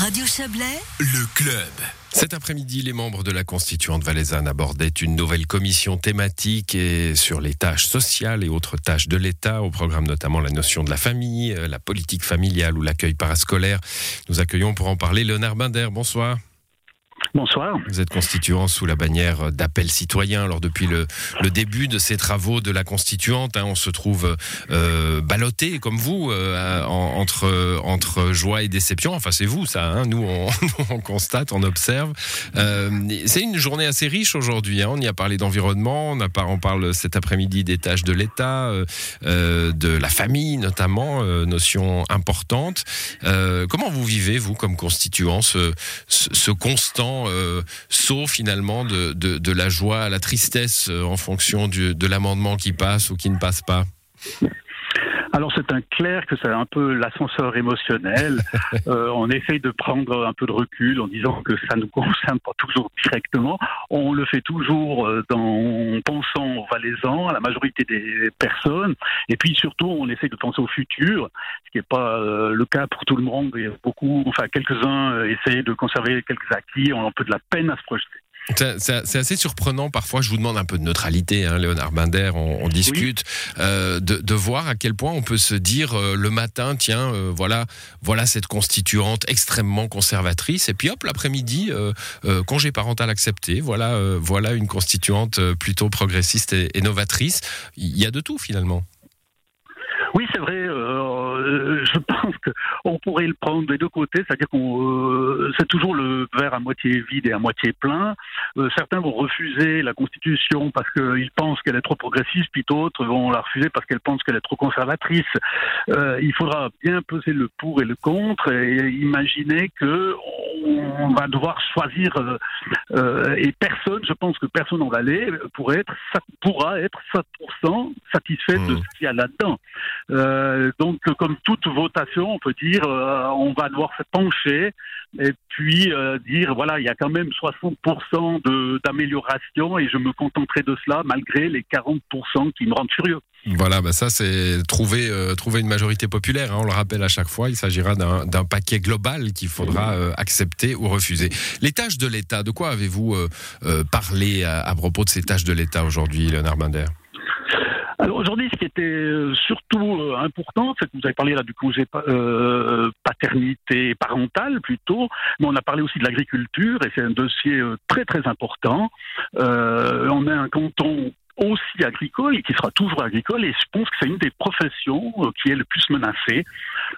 Radio Chablais, Le club. Cet après-midi, les membres de la constituante valaisanne abordaient une nouvelle commission thématique et sur les tâches sociales et autres tâches de l'État, au programme notamment la notion de la famille, euh, la politique familiale ou l'accueil parascolaire. Nous accueillons pour en parler Léonard Binder. Bonsoir. Bonsoir. Vous êtes constituant sous la bannière d'appel citoyen. Alors depuis le, début de ces travaux de la constituante, hein, on se trouve euh, ballotté comme vous euh, en, entre joie et déception. Enfin c'est vous ça. Hein. Nous on, on, constate, on observe. Euh, c'est une journée assez riche aujourd'hui. Hein. On y a parlé d'environnement, on, parle cet après-midi des tâches de l'État, euh, de la famille notamment, notion importante. Comment vous vivez vous comme constituant ce constant euh, saut finalement de, la joie à la tristesse euh, en fonction de l'amendement qui passe ou qui ne passe pas alors c'est un clair que c'est un peu l'ascenseur émotionnel. euh, on essaye de prendre un peu de recul en disant que ça ne nous concerne pas toujours directement. On le fait toujours euh, dans, en pensant aux Valaisans, à la majorité des personnes. Et puis surtout, on essaye de penser au futur, ce qui n'est pas euh, le cas pour tout le monde. Et beaucoup, enfin quelques-uns euh, essayent de conserver quelques acquis. On a un peu de la peine à se projeter. C'est assez surprenant parfois, je vous demande un peu de neutralité, hein, Léonard Binder, on, on discute, oui. euh, de, de, voir à quel point on peut se dire euh, le matin, tiens, euh, voilà, voilà cette constituante extrêmement conservatrice, et puis hop, l'après-midi, congé parental accepté, voilà, voilà une constituante plutôt progressiste et, et, novatrice. Il y a de tout finalement. Euh, je pense qu'on pourrait le prendre des deux côtés, c'est-à-dire qu'on euh, c'est toujours le verre à moitié vide et à moitié plein. Euh, certains vont refuser la Constitution parce qu'ils pensent qu'elle est trop progressiste, puis d'autres vont la refuser parce qu'elle pense qu'elle est trop conservatrice. il faudra bien peser le pour et le contre et imaginer que on va devoir choisir et personne, je pense que personne en Valais pourrait être, pourra être 100% satisfait mmh. de ce qu'il y a là-dedans. Euh, donc, comme toute votation, on peut dire, euh, on va devoir se pencher et puis euh, dire, voilà, il y a quand même 60% d'amélioration et je me contenterai de cela malgré les 40% qui me rendent furieux. Voilà, bah ça c'est trouver, euh, trouver une majorité populaire, hein, on le rappelle à chaque fois, il s'agira d'un paquet global qu'il faudra euh, accepter ou refuser. Les tâches de l'État, de quoi avez-vous euh, parlé à, à, propos de ces tâches de l'État aujourd'hui, Léonard Binder? Alors aujourd'hui, ce qui était surtout important, c'est que vous avez parlé là du congé euh, paternité parentale plutôt, mais on a parlé aussi de l'agriculture et c'est un dossier très très important. on a un canton aussi agricole et qui sera toujours agricole et je pense que c'est une des professions qui est le plus menacée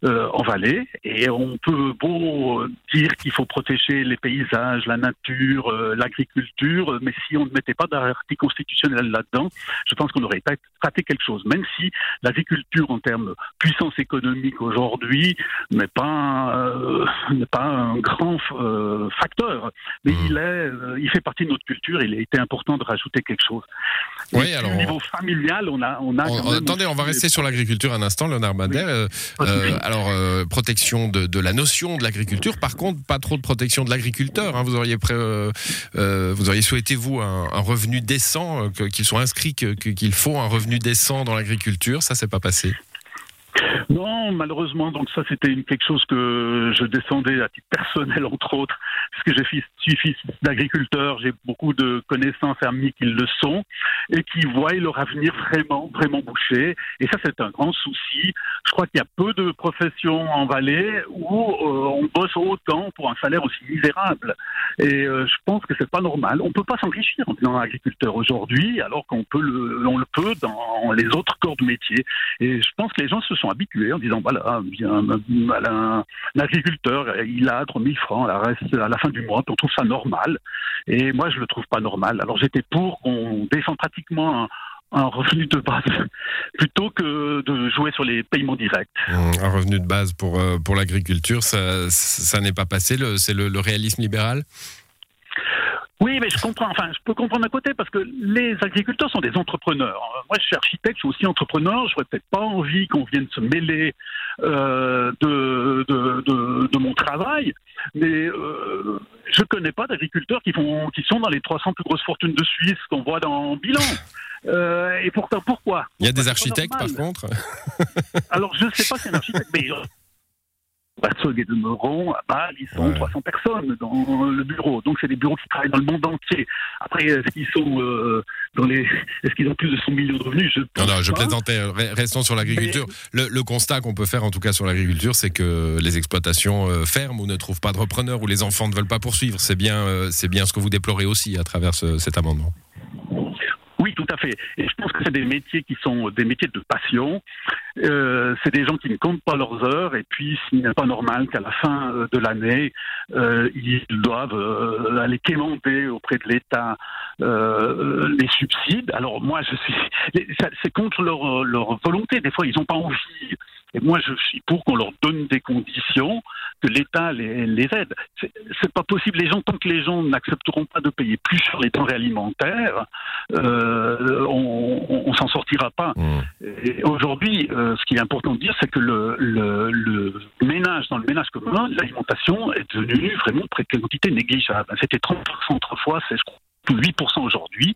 euh, en Valais et on peut beau dire qu'il faut protéger les paysages, la nature, euh, l'agriculture, mais si on ne mettait pas d'article constitutionnel là-dedans, je pense qu'on aurait raté quelque chose. Même si l'agriculture en termes de puissance économique aujourd'hui n'est pas euh, n'est pas un grand facteur, mais mmh. il est il fait partie de notre culture. Il a été important de rajouter quelque chose. Oui, alors. Au niveau familial, on a. On a on, attendez, on va rester sur l'agriculture un instant, Léonard Bader. Oui. Euh, alors, euh, protection de, de, la notion de l'agriculture. Par contre, pas trop de protection de l'agriculteur. Hein. Vous, auriez euh, vous auriez souhaité, vous, un, un revenu décent, qu'ils soient inscrits qu'il qu faut un revenu décent dans l'agriculture. Ça, c'est pas passé. Non, malheureusement, donc ça c'était quelque chose que je descendais à titre personnel entre autres, puisque je suis fils d'agriculteur, j'ai beaucoup de connaissances amis qui le sont et qui voient leur avenir vraiment, vraiment bouché. Et ça c'est un grand souci. Je crois qu'il y a peu de professions en Valais où euh, on bosse autant pour un salaire aussi misérable. Et euh, je pense que c'est pas normal. On peut pas s'enrichir en étant agriculteur aujourd'hui, alors qu'on peut le, on le peut dans les autres corps de métier. Et je pense que les gens se sont habitués en disant voilà, un, un, agriculteur, il a 3000 francs à la, reste, à la fin du mois, on trouve ça normal. Et moi, je le trouve pas normal. Alors j'étais pour qu'on descende pratiquement un, un revenu de base plutôt que de jouer sur les paiements directs. Un revenu de base pour, euh, pour l'agriculture, ça, ça n'est pas passé, c'est le, le réalisme libéral? Oui, mais je comprends. Enfin, je peux comprendre d'un côté parce que les agriculteurs sont des entrepreneurs. Moi, je suis architecte, je suis aussi entrepreneur. Je n'aurais peut-être pas envie qu'on vienne se mêler euh, de, de, de, de, mon travail, mais euh, je connais pas d'agriculteurs qui font, qui sont dans les 300 plus grosses fortunes de Suisse qu'on voit dans bilan. Euh, et pourtant, pourquoi? Il y a des architectes, par contre. Alors, je ne sais pas si c'est un architecte, mais et de Meuron, à Bâle, ils sont 300 personnes dans le bureau. Donc c'est des bureaux qui travaillent dans le monde entier. Après, est-ce qu'ils sont euh, dans les, est-ce qu'ils ont plus de 100 millions de revenus? Je Non, non, je plaisantais. Restons sur l'agriculture. Le, constat qu'on peut faire, en tout cas sur l'agriculture, c'est que les exploitations euh, ferment ou ne trouvent pas de repreneurs ou les enfants ne veulent pas poursuivre. C'est bien, euh, c'est bien ce que vous déplorez aussi à travers cet amendement. À fait. Et je pense que c'est des métiers qui sont des métiers de passion. Euh, c'est des gens qui ne comptent pas leurs heures et puis s'il n'est pas normal qu'à la fin euh, de l'année, euh, ils doivent aller quémander auprès de l'État les subsides. Alors moi, c'est contre leur volonté. Des fois, ils n'ont pas envie et moi, je suis pour qu'on leur donne des conditions, que l'État les, les, aide. C'est pas possible. Les gens, tant que les gens n'accepteront pas de payer plus sur les denrées alimentaires, euh, on, on, s'en sortira pas. Mmh. Aujourd'hui, euh, ce qui est important de dire, c'est que le, le, le, ménage, dans le ménage commun, l'alimentation est devenue vraiment de quantité négligeable. C'était 30% autrefois, c'est je crois 8% aujourd'hui.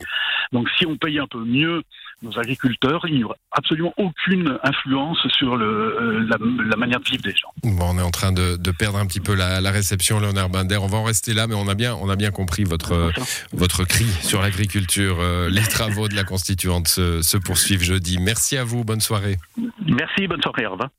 Donc si on paye un peu mieux nos agriculteurs, il n'y aura absolument aucune influence sur le, euh, la, manière de vivre des gens. Bon, on est en train de, perdre un petit peu la, réception, Léonard Binder. On va en rester là, mais on a bien, on a bien compris votre, votre cri sur l'agriculture. Euh, les travaux de la constituante se, se poursuivent jeudi. Merci à vous, bonne soirée. Merci, bonne soirée, au revoir.